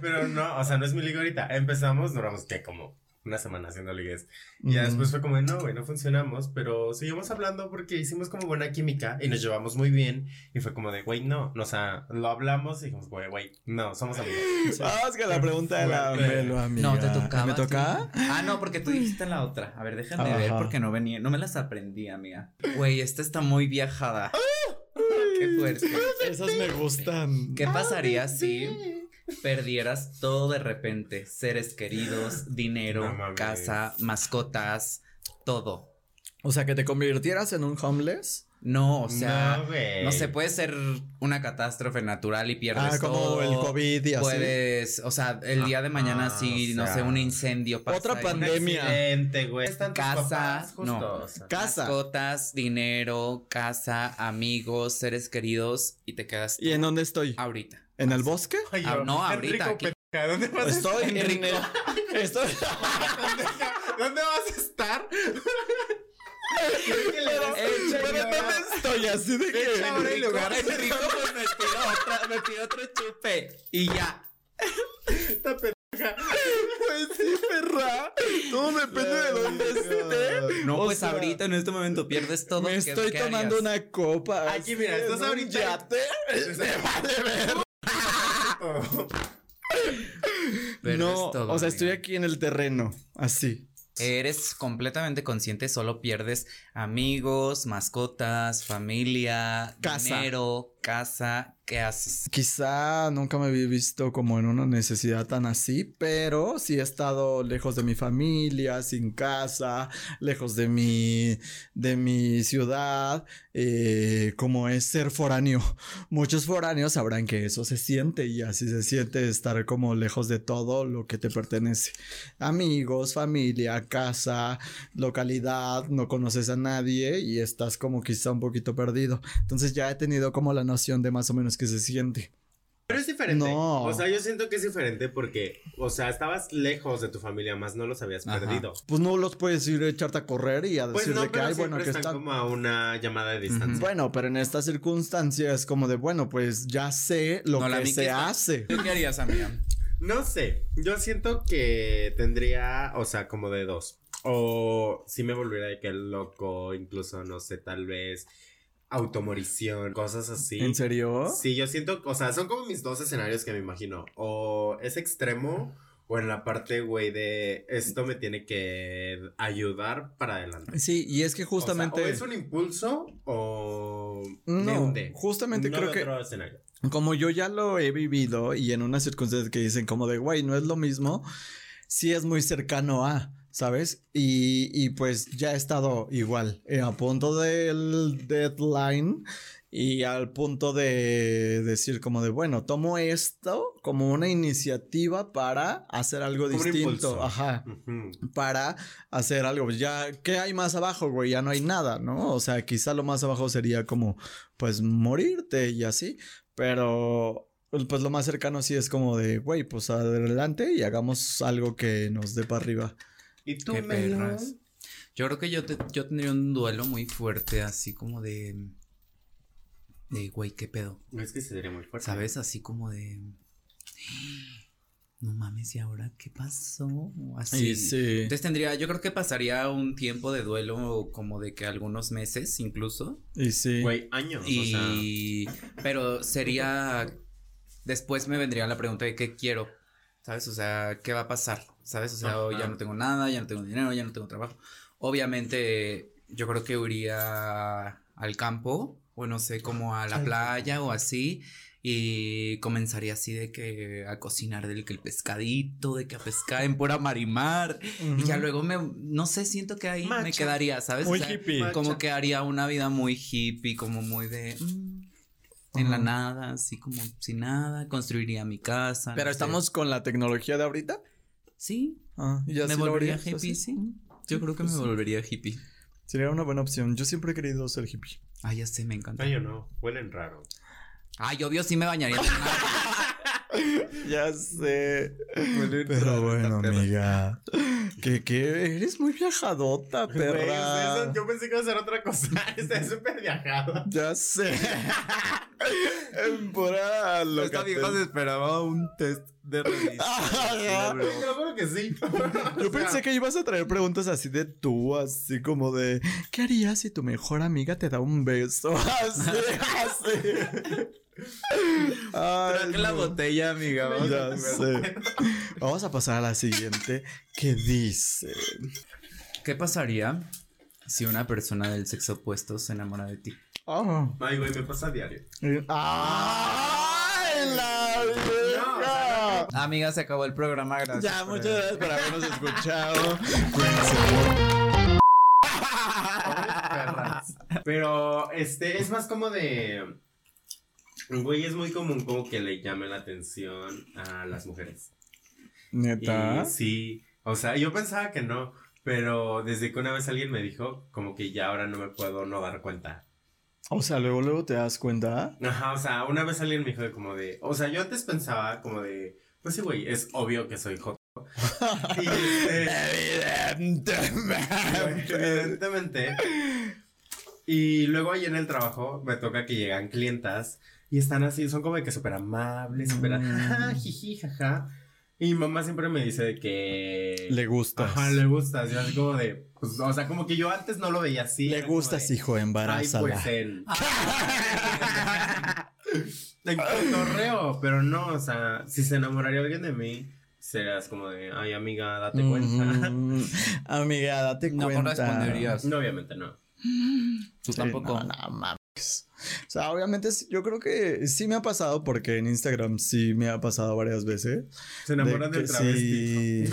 S3: Pero no, o sea, no es mi liga ahorita. Empezamos, duramos que como una semana haciendo ligues. Y ya
S1: Ujú.
S3: después fue como, no, güey, no funcionamos. Pero seguimos hablando porque hicimos como buena química y nos llevamos muy bien. Y fue como de, güey, no. O sea, lo hablamos y dijimos, güey, güey, no, somos amigos.
S1: Vamos con la pregunta de la. Melo, amiga.
S2: No, te tocaba.
S1: ¿Me toca?
S2: sí. Ah, no, porque tú dijiste la otra. A ver, déjame ver porque no venía, no me las aprendí, amiga. Güey, esta está muy viajada. Qué fuerte.
S1: Esas me gustan.
S2: ¿Qué pasaría si perdieras todo de repente? Seres queridos, dinero,
S3: No
S2: casa, mascotas, todo.
S1: O sea, que te convirtieras en un homeless.
S2: No, o sea,
S3: no,
S2: no sé, puede ser una catástrofe natural y pierdes
S1: Ah, como
S2: todo.
S1: el COVID y así.
S2: Puedes, o sea, el día de mañana
S3: Ah,
S2: sí, no
S3: sea,
S2: sé, un incendio pasa
S1: otra pandemia.
S3: accidente, güey.
S2: Casa,
S3: papás, justo,
S2: no.
S3: o sea.
S1: Casa.
S2: Mascotas, dinero, casa, amigos, seres queridos y te quedas
S1: ¿Y en dónde estoy?
S2: ahorita.
S1: ¿En el bosque?
S3: Ay,
S2: Ah,
S3: yo,
S2: no, ahorita,
S3: Enrico, ¿dónde vas a
S1: Estoy
S3: estar?
S1: en el... Estoy...
S3: ¿Dónde vas a estar?
S1: Pero, pero ¿dónde estoy? Así de que...
S3: Fecha, hora y lugar.
S2: Enrico, pues me pido otra, me pido otro chupe y ya.
S3: Esta pendeja.
S1: Pues sí, perra. Todo depende de dónde esté.
S2: No,
S1: O
S2: pues
S1: sea,
S2: ahorita en este momento pierdes todo.
S1: Me
S2: ¿qué-
S1: estoy tomando
S2: harías?
S1: una copa.
S3: Aquí, mira, estás ahorita-.
S1: Me vale ver.
S2: Pierdes
S1: No,
S2: todo,
S1: o sea, estoy aquí en el terreno, así.
S2: Eres completamente consciente, solo pierdes amigos, mascotas, familia,
S1: Casa.
S2: dinero, casa. ¿Qué haces?
S1: Quizá nunca me había visto como en una necesidad tan así, pero sí he estado lejos de mi familia, sin casa, lejos de mi, de mi ciudad, eh, como es ser foráneo. Muchos foráneos sabrán que eso se siente y así se siente estar como lejos de todo lo que te pertenece. Amigos, familia, casa, localidad, no conoces a nadie y estás como quizá un poquito perdido. Entonces ya he tenido como la noción de más o menos que se siente.
S3: Pero es diferente.
S1: No.
S3: O sea, yo siento que es diferente porque, o sea, estabas lejos de tu familia, más no los habías
S2: Ajá.
S3: perdido.
S1: Pues no los puedes ir a echarte a correr y a
S3: Pues
S1: decirle
S3: no,
S1: que hay, bueno, que
S3: están
S1: están.
S3: como a una llamada de distancia.
S1: Bueno, pero en estas circunstancias, como de bueno, pues ya sé lo
S2: No,
S1: que se
S2: está-
S1: hace.
S2: ¿Tú qué harías, amiga?
S3: No sé, yo siento que tendría, o sea, como de dos. O si me volviera de que loco, incluso, no sé, tal vez automorición, cosas así.
S1: ¿En serio?
S3: Sí, yo siento, o sea, son como mis dos escenarios que me imagino. O es extremo, o en la parte, güey, de esto me tiene que ayudar para adelante.
S1: Sí, y es que justamente.
S3: O, sea, o es un impulso o me
S1: No,
S3: hunde.
S1: justamente
S3: No
S1: creo que-
S3: otro escenario.
S1: Como yo ya lo he vivido y en unas circunstancias que dicen como de, güey, no es lo mismo, sí es muy cercano a, ¿sabes? Y, y pues ya he estado igual, eh, a punto del deadline y al punto de decir como de, bueno, tomo esto como una iniciativa para hacer algo
S3: Como
S1: distinto, ajá, para hacer algo. Pues ya, ¿qué hay más abajo, güey? Ya no hay nada, ¿no? O sea, quizá lo más abajo sería como, pues, morirte y así, pero... Pues lo más cercano sí es como de, güey, pues adelante y hagamos algo que nos dé para arriba.
S3: ¿Y tú,
S2: Qué perras. Yo creo que yo, te- yo tendría un duelo muy fuerte, así como de. De, güey, qué pedo.
S3: Es que sería muy fuerte.
S2: ¿Sabes? Así como de. No mames, ¿y ahora qué pasó? Así.
S1: Sí.
S2: Entonces tendría, yo creo que pasaría un tiempo de duelo como de que algunos meses incluso.
S1: Y sí.
S3: Güey, años, o sea.
S2: Y. Pero sería. Después me vendría la pregunta de qué quiero. ¿Sabes? O sea, ¿qué va a pasar? ¿Sabes? O sea, oh, ya no tengo nada, ya no tengo dinero, ya no tengo trabajo. Obviamente, yo creo que iría al campo, o no sé, como a la playa o así. Y comenzaría así de que a cocinar del que el pescadito, de que a pescar en pura marimar. Y ya luego me, no sé, siento que ahí me quedaría, ¿sabes? O
S1: Muy
S2: sea,
S1: hippie.
S2: como
S3: Macha.
S2: que haría una vida muy hippie, como muy de mm, en la nada, así como sin nada, construiría mi casa.
S1: Pero
S2: no sé.
S1: estamos con la tecnología de ahorita.
S2: Sí,
S1: Ah, ¿ya
S2: me
S1: sí lo
S2: volvería
S1: harías
S2: hippie,
S1: así?
S2: sí. Yo creo que me
S1: Pues sí.
S2: volvería hippie.
S1: Sería una buena opción. Yo siempre he querido ser hippie.
S2: Ah, ya sé, me encanta.
S3: Ay, yo no. Huelen raro.
S2: Ay, obvio sí me bañaría.
S1: Ya sé. Pero bueno,
S3: perra.
S1: amiga. Que, que eres muy viajadota, perra.
S3: yo pensé que iba a ser otra cosa. Está súper viajado.
S1: Ya sé. En pura
S2: Esta vieja se esperaba un test de revista.
S3: Te lo juro que sí.
S1: Yo pensé que ibas a traer preguntas así de tú, así como de ¿qué harías si tu mejor amiga te da un beso? Así, así.
S2: Traje la
S1: no.
S2: botella, amiga. vamos a
S1: Ya
S2: comer.
S1: sé. Vamos a pasar a la siguiente. ¿Qué dice?
S2: ¿Qué pasaría si una persona del sexo opuesto se enamora de ti?
S1: Ah.
S3: Ay, güey, me pasa a diario.
S1: ¡Ay, la vieja!
S2: Amiga, se acabó el programa, gracias.
S1: Ya, muchas gracias por habernos escuchado.
S3: Pero, este, es más como de. Güey, es muy común como que le llame la atención a las mujeres.
S1: ¿Neta?
S3: Y sí, o sea, yo pensaba que no, pero desde que una vez alguien me dijo, como que ya ahora no me puedo no dar cuenta.
S1: O sea, luego, luego te das cuenta.
S3: Ajá, o sea, una vez alguien me dijo de como de, o sea, yo antes pensaba como de, pues sí, güey, es obvio que soy joto. y este,
S1: Evidentemente.
S3: evidentemente. Y luego ahí en el trabajo me toca que llegan clientas y están así, son como de que súper amables, súper,
S1: Mm.
S3: jiji, jaja. Y mi mamá siempre me dice de que...
S1: Le gustas.
S3: Ajá, le gustas. Yo así como de, pues, o sea, como que yo antes no lo veía así.
S1: Le gustas,
S3: de,
S1: hijo,
S3: Ay,
S1: embarázala.
S3: pues en... en cotorreo, pero no, o sea, si se enamoraría alguien de mí, serás como de, ay, amiga, date cuenta.
S1: Mm, Amiga, date
S2: No
S1: cuenta.
S2: corresponderías.
S3: No, obviamente no.
S2: Tú
S1: Sí,
S2: tampoco.
S1: no, no O sea, obviamente yo creo que sí me ha pasado porque en Instagram sí me ha pasado varias veces.
S3: Se enamoran
S1: De
S3: del travesti.
S1: Sí,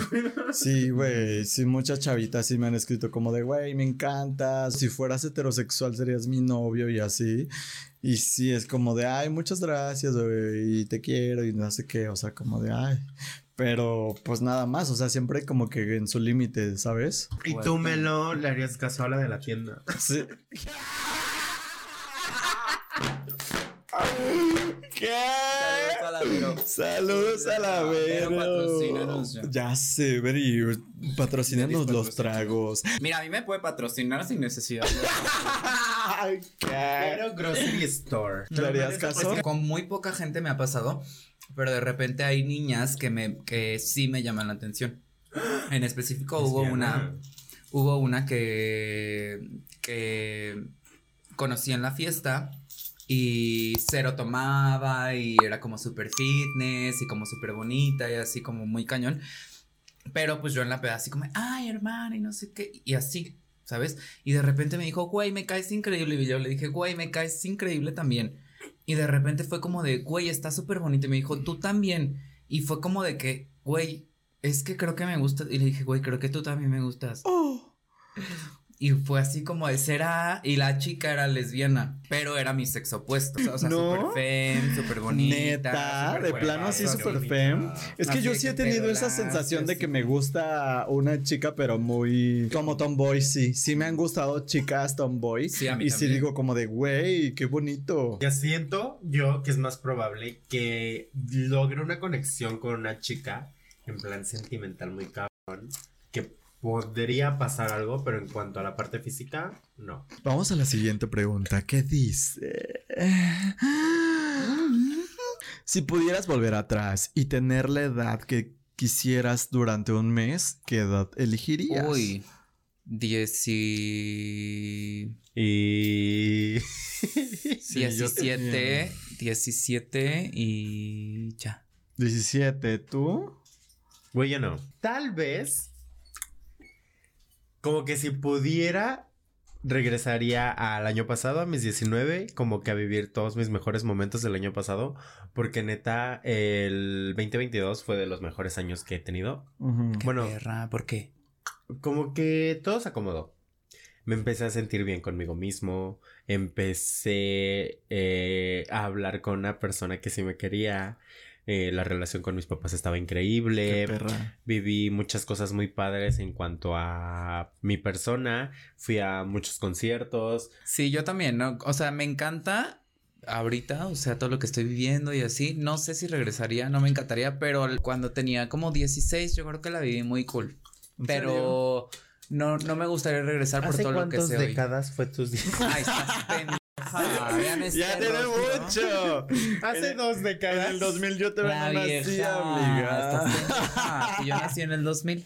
S1: sí, güey. Sí, muchas chavitas sí me han escrito como de, güey, me encanta. Si fueras heterosexual serías mi novio y así. Y sí, es como de, ay, muchas gracias, güey, y te quiero y no sé qué. O sea, como de, ay. Pero pues nada más, o sea, siempre como que en su límite, ¿sabes?
S3: Y tú, Melo, le harías caso a la de la tienda.
S1: Sí. ¿Qué?
S2: Saludos a la Vero.
S1: Saludos a la
S2: Vero,
S1: Vero.
S2: patrocínanos ya.
S1: Sé, Veri, patrocínanos
S2: Vero,
S1: los tragos.
S2: Mira, a mí me puede patrocinar sin necesidad.
S1: ¿qué?
S3: Pero Grocery Store.
S1: ¿Le harías caso?
S2: Con muy poca gente me ha pasado, pero de repente hay niñas que me que sí me llaman la atención. En específico hubo una hubo una que que conocí en la fiesta y cero tomaba y era como súper fitness y como súper bonita y así como muy cañón. Pero pues yo en la peda así como, ay hermana y no sé qué, y así, ¿sabes? Y de repente me dijo, güey, me caes increíble. Y yo le dije, güey, me caes increíble también. Y de repente fue como de, güey, está súper bonito. Y me dijo, tú también. Y fue como de que, güey, es que creo que me gusta. Y le dije, güey, creo que tú también me gustas.
S1: Oh.
S2: Y fue así como de será. Y la chica era lesbiana, pero era mi sexo opuesto. O sea,
S1: ¿No?
S2: súper fem, súper bonita.
S1: Neta, de
S2: buena,
S1: plano así
S2: súper
S1: super fem. Es que
S2: Así
S1: yo sí he tenido esa sensación de que me gusta una chica, pero muy como tomboy, sí. Sí me han gustado chicas tomboy.
S2: Sí, a mí
S1: y sí
S2: también.
S1: digo como de, güey, qué bonito.
S3: Ya siento yo que es más probable que logre una conexión con una chica en plan sentimental muy cabrón, que podría pasar algo, pero en cuanto a la parte física, no.
S1: Vamos a la siguiente pregunta. ¿Qué dice? Si pudieras volver atrás y tener la edad que quisieras durante un mes, ¿qué edad elegirías?
S2: Uy. Dieci...
S3: Y...
S1: Sí, yo
S2: 17, 17 y ya.
S1: 17, ¿tú?
S3: Güey, yo no. Tal vez, como que si pudiera, regresaría al año pasado, a mis 19, como que a vivir todos mis mejores momentos del año pasado, porque neta, el 2022 fue de los mejores años que he tenido. Bueno.
S2: perra, ¿por qué?
S3: Como que todo se acomodó. Me empecé a sentir bien conmigo mismo, empecé eh, a hablar con una persona que sí me quería, eh, la relación con mis papás estaba
S1: Qué
S3: increíble,
S1: perra.
S3: Viví muchas cosas muy padres en cuanto a mi persona. Fui a muchos conciertos.
S2: Sí, yo también, ¿no? O sea, me encanta ahorita, o sea, todo lo que estoy viviendo y así. No sé si regresaría, no me encantaría, pero cuando tenía como 16, yo creo que la viví muy cool. Pero no, no me gustaría regresar por
S3: ¿Hace
S2: todo lo que
S3: cuántas
S2: sé hoy.
S3: décadas fue tus días?
S2: Ay, estás Vean este
S1: Ya tiene
S2: rostro.
S1: mucho.
S3: Hace dos décadas.
S1: En el 2000 yo te
S2: La
S1: no nací, amiga.
S2: yo nací en el 2000.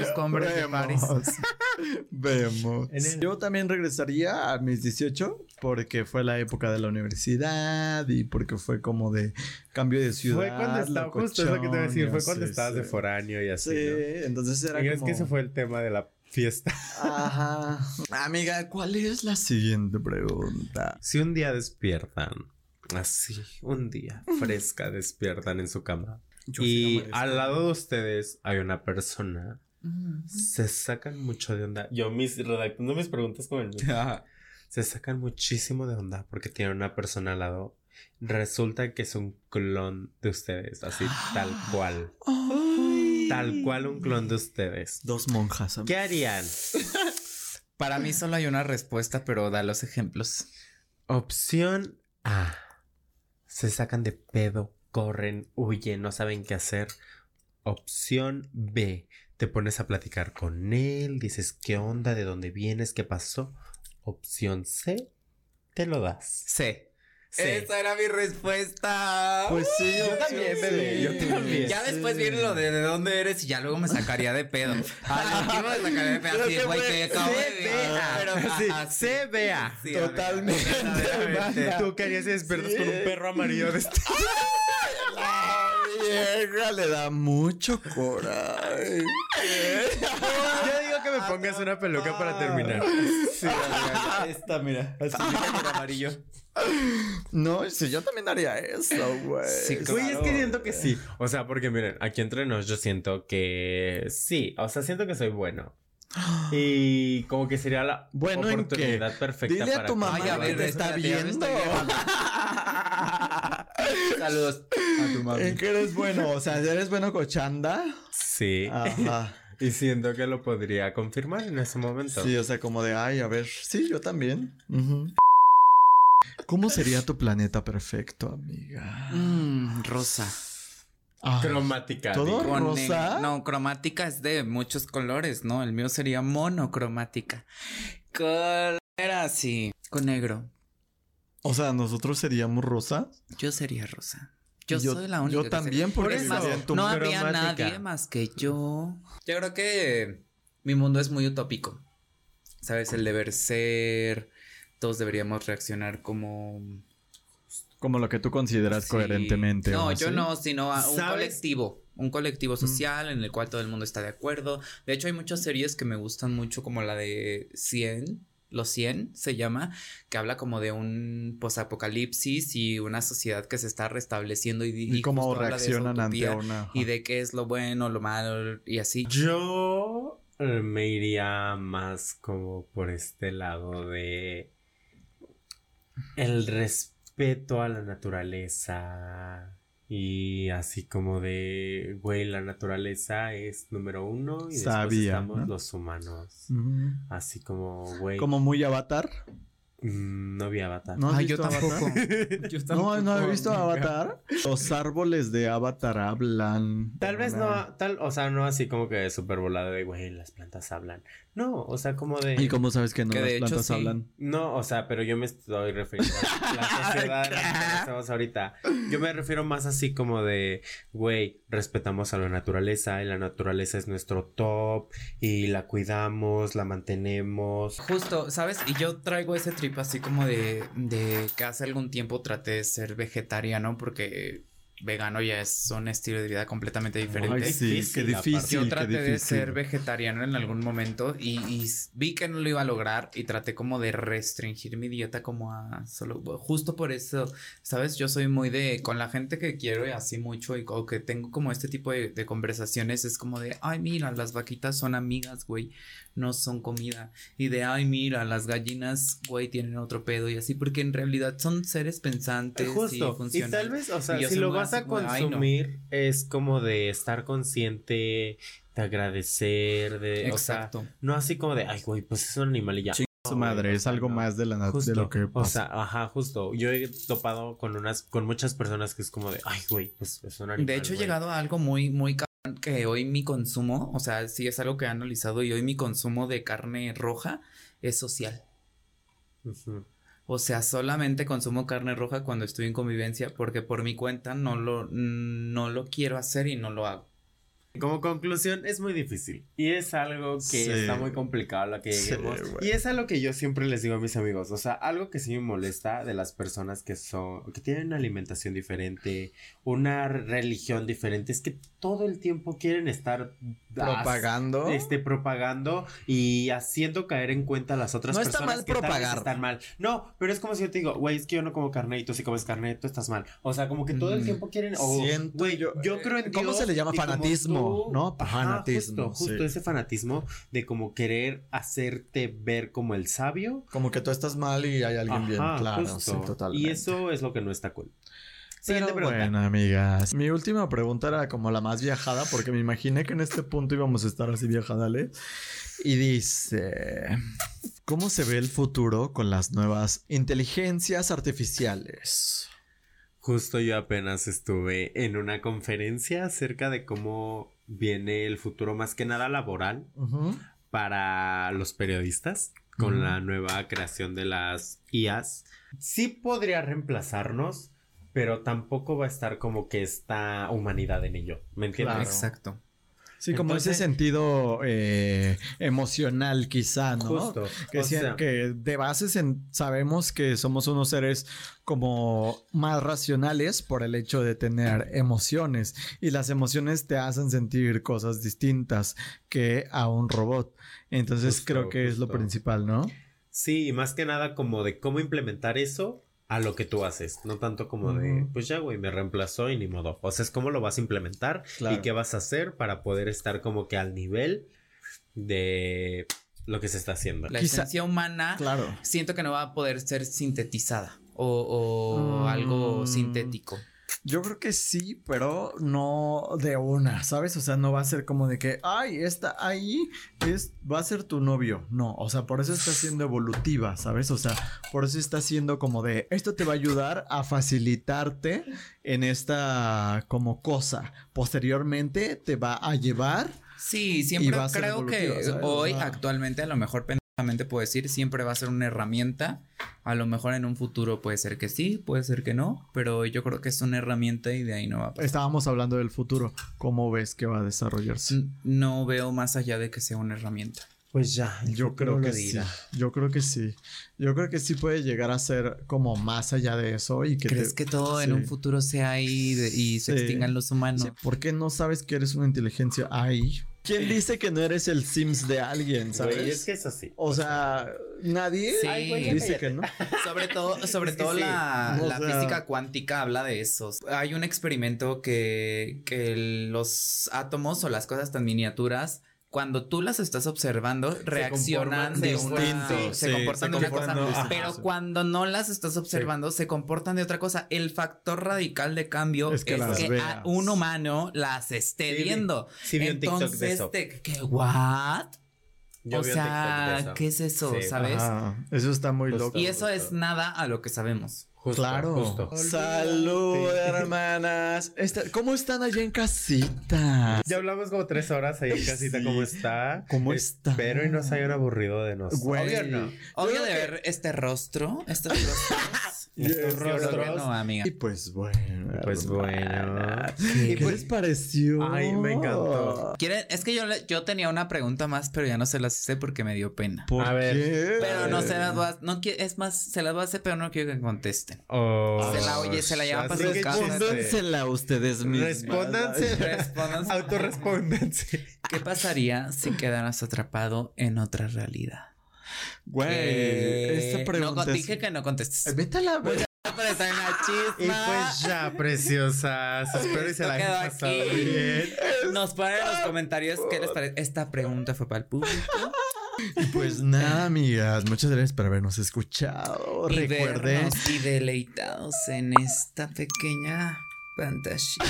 S2: Busco hombres de París.
S1: Vemos.
S3: El-
S1: Yo también regresaría a mis 18 porque fue la época de la universidad y porque fue como de cambio de ciudad.
S3: Fue cuando estaba, justo es lo que te iba a decir, fue cuando
S1: sí,
S3: estabas de
S1: sí.
S3: foráneo y así.
S1: Sí,
S3: ¿no?
S1: entonces era
S3: Y
S1: como...
S3: que ese fue el tema de la fiesta.
S1: Ajá. Amiga, ¿cuál es la siguiente pregunta?
S3: Si un día despiertan, así, un día fresca despiertan en su cama.
S1: Yo sí
S3: y al lado de ustedes hay una persona. Se sacan mucho de onda. Yo mis redactando mis preguntas con el se sacan muchísimo de onda porque tienen una persona al lado. Resulta que es un clon de ustedes, así tal cual.
S1: Ay.
S3: Tal cual un clon de ustedes.
S1: Dos monjas.
S3: ¿Qué harían?
S2: Para mí solo hay una respuesta, pero da los ejemplos.
S3: Opción A. Se sacan de pedo, corren, huyen, no saben qué hacer. Opción B. Te pones a platicar con él, dices qué onda, de dónde vienes, qué pasó. Opción C. Te lo das.
S2: C.
S3: C.
S2: Esa era mi respuesta.
S1: Pues sí,
S3: Yo también,
S1: sí,
S3: bebé, yo también.
S2: Ya
S1: sí.
S2: después viene lo de de dónde eres y ya luego me sacaría de pedo. Al último me sacaría de pedo así, güey, que acabo de
S3: C, vea. Sí.
S2: Sí,
S1: Totalmente.
S3: Tú querías y despiertas con un perro amarillo de este.
S1: Vieja le da mucho coraje.
S3: Yo digo que me pongas una peluca para terminar.
S1: Sí, amiga, esta, mira. Así con amarillo. No, sí, yo también haría eso, güey.
S2: Sí,
S3: Güey, es que siento que sí. O sea, porque miren, aquí entre nos yo siento que sí. O sea, siento que soy bueno. Y como que sería la
S1: ¿Bueno en qué?
S3: oportunidad perfecta
S1: Dile a
S3: para
S1: tu
S3: que-
S1: mamá
S2: Ay, a
S1: que
S2: ver,
S1: te está viendo.
S2: Saludos a tu
S1: ¿En qué eres bueno? O sea, ¿eres bueno cochanda?
S3: Sí.
S1: Ajá.
S3: Y siento que lo podría confirmar en ese momento.
S1: Sí, o sea, como de, ay, a ver, sí, yo también. Ujú. ¿Cómo sería tu planeta perfecto, amiga?
S2: Mm, rosa.
S3: Cromática.
S1: ¿Todo?
S2: Con
S1: ¿Rosa?
S2: No, cromática es de muchos colores, ¿no? El mío sería monocromática. Con era así, con negro.
S1: O sea, nosotros seríamos rosa.
S2: Yo sería rosa. Yo,
S1: Yo-
S2: soy la única.
S1: yo
S2: que
S1: también, porque
S2: Es más,
S1: viviría en tu
S2: no habría
S3: cromática.
S2: nadie más que yo. Yo creo que mi mundo es muy utópico. ¿Sabes? El deber ser. Todos deberíamos reaccionar como.
S1: Como lo que tú consideras
S2: Sí.
S1: coherentemente.
S2: No,
S1: ¿o
S2: yo
S1: así?
S2: no, sino a un
S3: ¿Sabes?
S2: colectivo. Un colectivo social en el cual todo el mundo está de acuerdo. De hecho, hay muchas series que me gustan mucho, como la de 100. Los 100 se llama, que habla como de un posapocalipsis y una sociedad que se está restableciendo y,
S1: Y, cómo
S2: de esa
S1: reaccionan ante una.
S2: y de qué es lo bueno, lo malo y así.
S3: Yo eh, me iría más como por este lado de el respeto a la naturaleza y así como de, güey, la naturaleza es número uno y después
S1: Sabia,
S3: estamos
S1: ¿no?
S3: los humanos. Así como, güey,
S1: Como muy avatar.
S3: mm, no vi Avatar.
S1: ¿No
S2: yo
S1: visto
S2: tampoco.
S1: Avatar?
S2: Yo
S1: No,
S2: tampoco,
S1: no he visto. Avatar. Los árboles de Avatar hablan.
S3: Tal vez no, tal, o sea, no así como que súper volado de, güey, las plantas hablan. No, o sea, como de...
S1: ¿Y cómo sabes que no
S2: Que
S1: las
S2: hecho
S1: plantas
S2: sí.
S1: hablan?
S3: No, o sea, pero yo me estoy refiriendo a la sociedad en la que estamos ahorita. Yo me refiero más así como de, güey, respetamos a la naturaleza y la naturaleza es nuestro top y la cuidamos, la mantenemos.
S2: Justo, ¿sabes? Y yo traigo ese trip así como de, de que hace algún tiempo traté de ser vegetariano porque vegano ya es un estilo de vida completamente diferente.
S1: Ay, sí,
S3: difícil,
S1: qué difícil.
S2: Yo traté de ser vegetariano en algún momento y, vi que no lo iba a lograr y traté como de restringir mi dieta como a solo, justo por eso, ¿sabes? Yo soy muy de, con la gente que quiero y así mucho y o que tengo como este tipo de, de conversaciones, es como de, ay, mira, las vaquitas son amigas, güey, no son comida. Y de, ay, mira, las gallinas, güey, tienen otro pedo y así, porque en realidad son seres pensantes y
S3: Justo. Y
S2: funcionan.
S3: tal vez, o sea,
S2: Y
S3: si lo vas a
S2: así como de, "Ay, no".
S3: consumir, es como de estar consciente, de agradecer, de, o sea,
S2: Exacto.
S3: no así como de, ay, güey, pues es un animal y ya.
S1: Su madre, es
S3: o sea,
S1: algo más de, la
S3: Justo,
S1: de lo que
S3: o
S1: pasa.
S3: sea, ajá, justo. Yo he topado con unas, con muchas personas que es como de, ay, güey, pues es un animal.
S2: De hecho, he
S3: güey".
S2: llegado a algo muy, muy que hoy mi consumo, o sea, sí es algo que he analizado y hoy mi consumo de carne roja es social. O sea, solamente consumo carne roja cuando estoy en convivencia porque por mi cuenta no lo, no lo quiero hacer y no lo hago.
S3: Como conclusión, es muy difícil. Y es algo que
S1: Sí.
S3: está muy complicado a lo que lleguemos. y es algo que yo siempre les digo a mis amigos. O sea, algo que sí me molesta de las personas que son, que tienen una alimentación diferente, una religión diferente, es que todo el tiempo quieren estar
S1: Propagando.
S3: este propagando y haciendo caer en cuenta a las otras
S1: No está
S3: personas
S1: mal
S3: que
S1: propagar.
S3: están mal. No, pero es como si yo te digo, güey, es que yo no como carne y tú sí comes carne, tú estás mal. O sea, como que todo el
S2: Mm.
S3: tiempo quieren o
S1: Siento
S3: güey,
S1: yo-
S3: yo, creo en
S1: ¿cómo
S3: Dios
S1: se le llama? Fanatismo,
S3: tú-
S1: ¿no? Fanatismo,
S3: Justo, justo
S1: sí.
S3: ese fanatismo de como querer hacerte ver como el sabio.
S1: Como que tú estás mal y hay alguien bien. Claro, sí, totalmente.
S3: Y eso es lo que no está cool. Siguiente
S1: Pero
S3: pregunta.
S1: bueno, amigas. Mi última pregunta era como la más viajada, porque me imaginé que en este punto íbamos a estar así viajadales. Y dice: ¿Cómo se ve el futuro con las nuevas inteligencias artificiales?
S3: Justo yo apenas estuve en una conferencia acerca de cómo viene el futuro más que nada laboral para los periodistas con la nueva creación de las IAs. Sí podría reemplazarnos, pero tampoco va a estar como que esta humanidad en ello. ¿Me entiendes?
S1: Claro.
S2: Exacto.
S1: Sí, como ese sentido eh, emocional, quizá, ¿no?
S3: Justo.
S1: Que,
S3: o
S1: sí-
S3: sea,
S1: que de base sen- sabemos que somos unos seres como más racionales por el hecho de tener emociones y las emociones te hacen sentir cosas distintas que a un robot. Entonces
S3: Justo,
S1: creo que es lo principal, ¿no?
S3: Sí, y más que nada como de cómo implementar eso a lo que tú haces, no tanto como de, pues ya, güey, me reemplazó y ni modo. O sea, es cómo lo vas a implementar
S1: Claro.
S3: y qué vas a hacer para poder estar como que al nivel de lo que se está haciendo.
S2: La
S1: Quizá-
S2: esencia humana
S1: Claro.
S2: siento que no va a poder ser sintetizada o, o
S1: Mm.
S2: algo sintético.
S1: Yo creo que sí, pero no de una, ¿sabes? O sea, no va a ser como de que, ay, esta ahí es, va a ser tu novio. No, o sea, por eso está siendo evolutiva, ¿sabes? O sea, por eso está siendo como de, esto te va a ayudar a facilitarte en esta como cosa. Posteriormente te va a llevar.
S2: Sí, siempre creo que hoy, actualmente, a lo mejor puedo decir, siempre va a ser una herramienta. A lo mejor en un futuro puede ser que sí, puede ser que no, pero yo creo que es una herramienta y de ahí no va a pasar.
S1: Estábamos hablando del futuro. ¿Cómo ves que va a desarrollarse?
S2: N- No veo más allá de que sea una herramienta.
S3: Pues ya,
S1: Yo creo que sí. Yo creo que sí. Yo creo que sí puede llegar a ser como más allá de eso y que
S2: ¿Crees
S1: te-
S2: que todo en un futuro sea ahí de- y se
S1: Sí.
S2: extingan los humanos?
S1: Sí, ¿Por qué no sabes que eres una inteligencia ahí? ¿Quién dice que no eres el Sims de alguien, sabes?
S3: Güey, es que es así.
S1: O sea, nadie
S2: Sí.
S3: Ay, güey, ya
S1: dice que no.
S2: Sobre todo, sobre
S3: Es que
S2: todo
S3: sí.
S2: la,
S1: O
S2: la
S1: sea-
S2: física cuántica habla de eso. Hay un experimento que, que los átomos o las cosas tan miniaturas cuando tú las estás observando, reaccionan
S3: comportan
S2: de
S1: distinto,
S2: una, se
S1: sí,
S2: comportan
S1: se
S2: de una cosa,
S1: distinto,
S2: pero cuando no las estás observando, se comportan de otra cosa. El factor radical de cambio
S4: Es
S2: es
S4: que
S2: a un humano las esté
S3: Sí, vi-
S2: viendo.
S3: sí vi un TikTok de
S2: Entonces, ¿qué? ¿What?
S3: Yo
S2: o sea. ¿qué es eso?
S3: Sí.
S2: ¿Sabes?
S4: Ajá, eso está muy loco.
S2: Y eso es nada a lo que sabemos.
S3: Justo,
S4: Claro.
S3: justo.
S1: Salud, hermanas. Esta- ¿Cómo están allá en casita?
S3: Ya hablamos como tres horas ahí en casita,
S1: Sí.
S3: ¿cómo está?
S1: ¿Cómo está?
S3: Espero y no se hayan aburrido de nosotros.
S1: Güey.
S3: Obvio no.
S2: Obvio de
S1: que-
S2: ver este rostro, estos rostros. Que
S3: rostros.
S2: no, amiga.
S1: Y pues bueno.
S3: Pues bueno.
S1: ¿Qué,
S2: ¿Qué?
S1: les pareció?
S3: Ay, me encantó.
S2: ¿Quieren? Es que yo, yo tenía una pregunta más, pero ya no se las hice porque me dio pena.
S1: ¿Por
S3: A ver.
S1: qué?
S2: Pero no se las voy a, no es más, se las voy a hacer, pero no quiero que contesten.
S3: Oh,
S2: Se la oye, se la llevan para sus casas.
S3: chiste.
S1: Respóndensela ustedes mismos.
S3: Respóndanse.
S2: Respóndanse. ¿Qué pasaría si quedaras atrapado en otra realidad?
S1: Güey, esta pregunta
S2: no, con-
S1: es-
S2: dije que no contestes.
S1: Vete a la verga.
S2: Está en la
S3: Y
S2: chisma.
S3: pues ya, preciosas. Espero y se la hayan pasado
S2: aquí.
S3: bien.
S2: Nos ponen en los comentarios qué les parece. Esta pregunta fue para el público.
S1: Pues nada, amigas. Muchas gracias por habernos escuchado.
S2: y
S1: Recuerden.
S2: y deleitados en esta pequeña fantasía.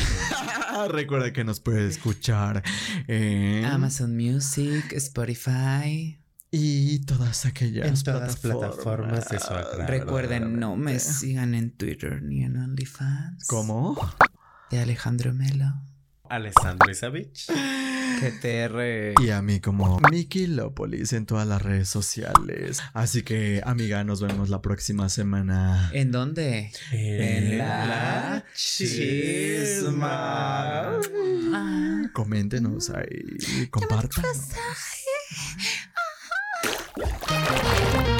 S1: Recuerda que nos puede escuchar en
S2: Amazon Music, Spotify.
S1: Y todas aquellas
S3: En todas plataformas de su agrado.
S2: Recuerden, no me sigan en Twitter ni en OnlyFans.
S1: ¿Cómo?
S2: De Alejandro Melo.
S3: Alessandro Isavich.
S2: GTR.
S1: Y a mí como Miki Lópolis en todas las redes sociales. Así que, amiga, nos vemos la próxima semana.
S2: ¿En dónde? En la
S1: chisma.
S2: Ah.
S1: Coméntenos ahí, compartan. フフフフ。